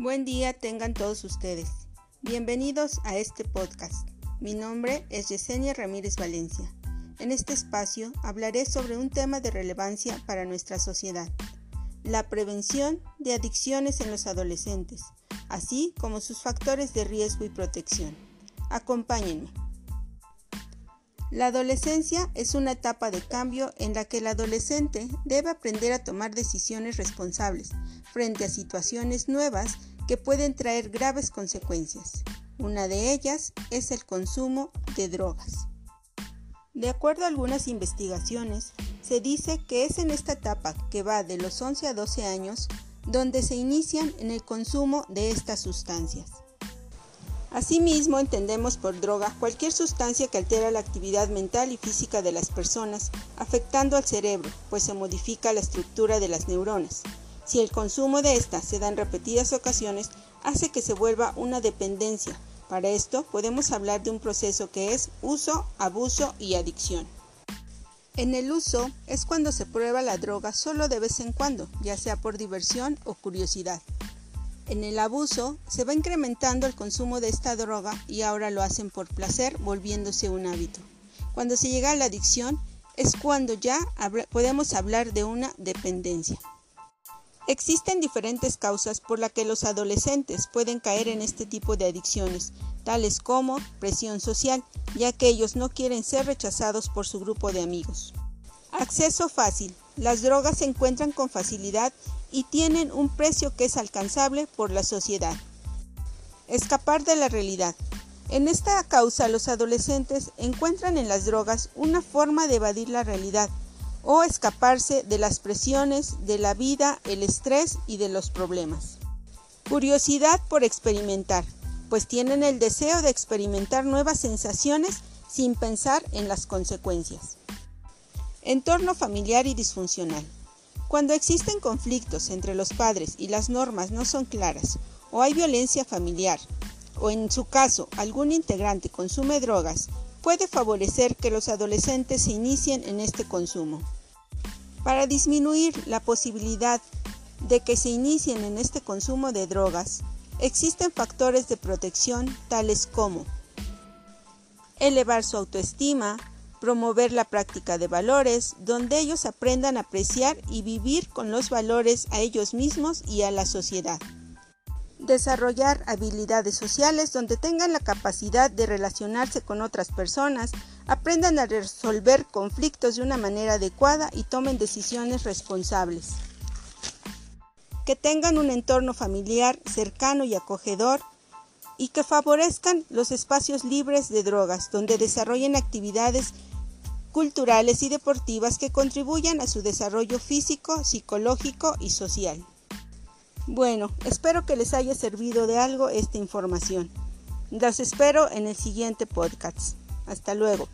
Buen día tengan todos ustedes. Bienvenidos a este podcast. Mi nombre es Yesenia Ramírez Valencia. En este espacio hablaré sobre un tema de relevancia para nuestra sociedad, la prevención de adicciones en los adolescentes, así como sus factores de riesgo y protección. Acompáñenme. La adolescencia es una etapa de cambio en la que el adolescente debe aprender a tomar decisiones responsables frente a situaciones nuevas que pueden traer graves consecuencias. Una de ellas es el consumo de drogas. De acuerdo a algunas investigaciones, se dice que es en esta etapa que va de los 11 a 12 años donde se inician en el consumo de estas sustancias. Asimismo, entendemos por droga cualquier sustancia que altera la actividad mental y física de las personas, afectando al cerebro, pues se modifica la estructura de las neuronas. Si el consumo de esta se da en repetidas ocasiones, hace que se vuelva una dependencia. Para esto podemos hablar de un proceso que es uso, abuso y adicción. En el uso es cuando se prueba la droga solo de vez en cuando, ya sea por diversión o curiosidad. En el abuso se va incrementando el consumo de esta droga y ahora lo hacen por placer, volviéndose un hábito. Cuando se llega a la adicción es cuando ya podemos hablar de una dependencia. Existen diferentes causas por las que los adolescentes pueden caer en este tipo de adicciones, tales como presión social, ya que ellos no quieren ser rechazados por su grupo de amigos. Acceso fácil. Las drogas se encuentran con facilidad y tienen un precio que es alcanzable por la sociedad. Escapar de la realidad. En esta causa los adolescentes encuentran en las drogas una forma de evadir la realidad o escaparse de las presiones de la vida, el estrés y de los problemas. Curiosidad por experimentar, pues tienen el deseo de experimentar nuevas sensaciones sin pensar en las consecuencias. Entorno familiar y disfuncional. Cuando existen conflictos entre los padres y las normas no son claras, o hay violencia familiar, o en su caso algún integrante consume drogas, puede favorecer que los adolescentes se inicien en este consumo. Para disminuir la posibilidad de que se inicien en este consumo de drogas, existen factores de protección tales como elevar su autoestima, promover la práctica de valores, donde ellos aprendan a apreciar y vivir con los valores a ellos mismos y a la sociedad. Desarrollar habilidades sociales donde tengan la capacidad de relacionarse con otras personas, aprendan a resolver conflictos de una manera adecuada y tomen decisiones responsables. Que tengan un entorno familiar cercano y acogedor y que favorezcan los espacios libres de drogas, donde desarrollen actividades culturales y deportivas que contribuyan a su desarrollo físico, psicológico y social. Bueno, espero que les haya servido de algo esta información. Las espero en el siguiente podcast. Hasta luego.